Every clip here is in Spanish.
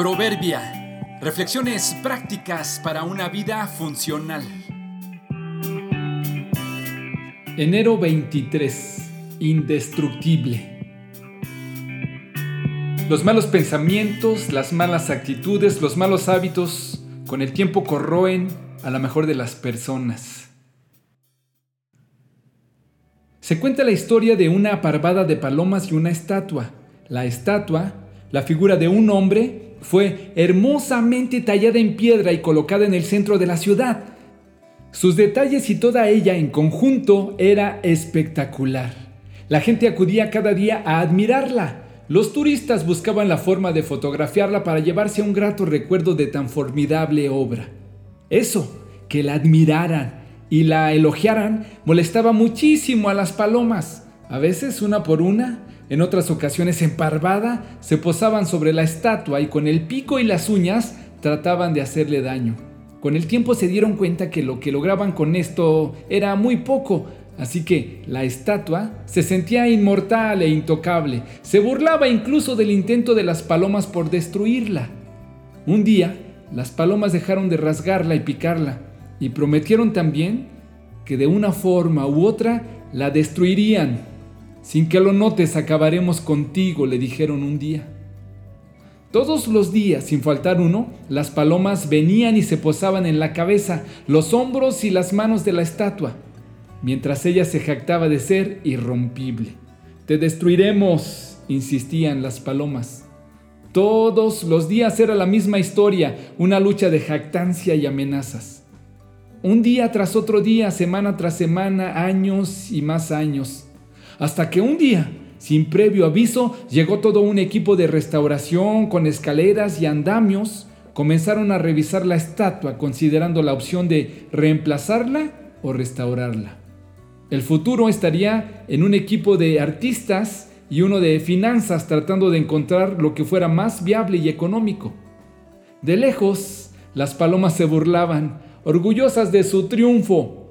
Proverbia. Reflexiones prácticas para una vida funcional. Enero 23. Indestructible. Los malos pensamientos, las malas actitudes, los malos hábitos con el tiempo corroen a la mejor de las personas. Se cuenta la historia de una parvada de palomas y una estatua. La estatua, la figura de un hombre, fue hermosamente tallada en piedra y colocada en el centro de la ciudad. Sus detalles y toda ella en conjunto era espectacular. La gente acudía cada día a admirarla. Los turistas buscaban la forma de fotografiarla para llevarse un grato recuerdo de tan formidable obra. Eso, que la admiraran y la elogiaran, molestaba muchísimo a las palomas. A veces una por una en otras ocasiones, emparvada, se posaban sobre la estatua y con el pico y las uñas trataban de hacerle daño. Con el tiempo se dieron cuenta que lo que lograban con esto era muy poco, así que la estatua se sentía inmortal e intocable, se burlaba incluso del intento de las palomas por destruirla. Un día, las palomas dejaron de rasgarla y picarla, y prometieron también que de una forma u otra la destruirían sin que lo notes, acabaremos contigo, le dijeron un día. Todos los días, sin faltar uno, las palomas venían y se posaban en la cabeza, los hombros y las manos de la estatua, mientras ella se jactaba de ser irrompible. Te destruiremos, insistían las palomas. Todos los días era la misma historia, una lucha de jactancia y amenazas. Un día tras otro día, semana tras semana, años y más años. Hasta que un día, sin previo aviso, llegó todo un equipo de restauración con escaleras y andamios. Comenzaron a revisar la estatua considerando la opción de reemplazarla o restaurarla. El futuro estaría en un equipo de artistas y uno de finanzas tratando de encontrar lo que fuera más viable y económico. De lejos, las palomas se burlaban, orgullosas de su triunfo.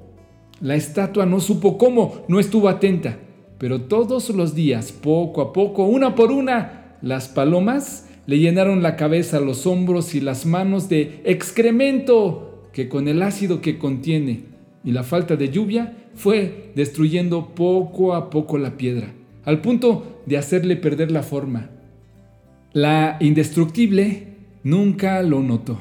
La estatua no supo cómo, no estuvo atenta. Pero todos los días, poco a poco, una por una, las palomas le llenaron la cabeza, los hombros y las manos de excremento que con el ácido que contiene y la falta de lluvia fue destruyendo poco a poco la piedra, al punto de hacerle perder la forma. La indestructible nunca lo notó.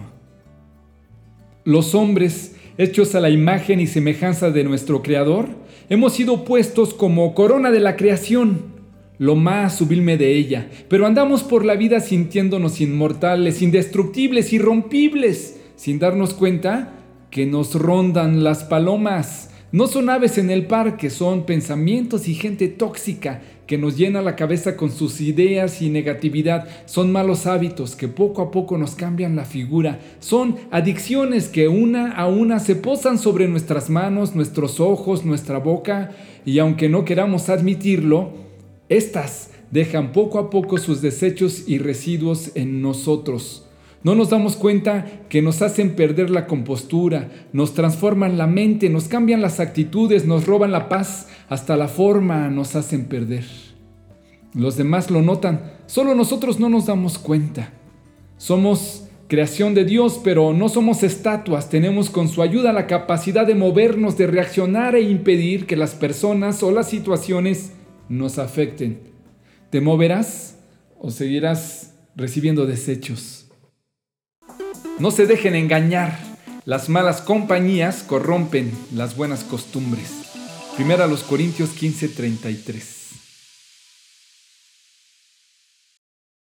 Los hombres, hechos a la imagen y semejanza de nuestro Creador, hemos sido puestos como corona de la creación, lo más sublime de ella, pero andamos por la vida sintiéndonos inmortales, indestructibles, irrompibles, sin darnos cuenta que nos rondan las palomas no son aves en el parque, son pensamientos y gente tóxica que nos llena la cabeza con sus ideas y negatividad. Son malos hábitos que poco a poco nos cambian la figura. Son adicciones que una a una se posan sobre nuestras manos, nuestros ojos, nuestra boca y aunque no queramos admitirlo, estas dejan poco a poco sus desechos y residuos en nosotros. No nos damos cuenta que nos hacen perder la compostura, nos transforman la mente, nos cambian las actitudes, nos roban la paz, hasta la forma nos hacen perder. Los demás lo notan, solo nosotros no nos damos cuenta. Somos creación de Dios, pero no somos estatuas, tenemos con su ayuda la capacidad de movernos, de reaccionar e impedir que las personas o las situaciones nos afecten. ¿Te moverás o seguirás recibiendo desechos? No se dejen engañar. Las malas compañías corrompen las buenas costumbres. Primera los Corintios 15:33.